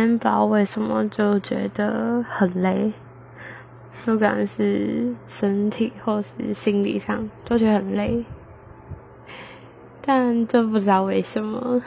天不知道为什么就觉得很累，不管是身体或是心理上都觉得很累，但就不知道为什么。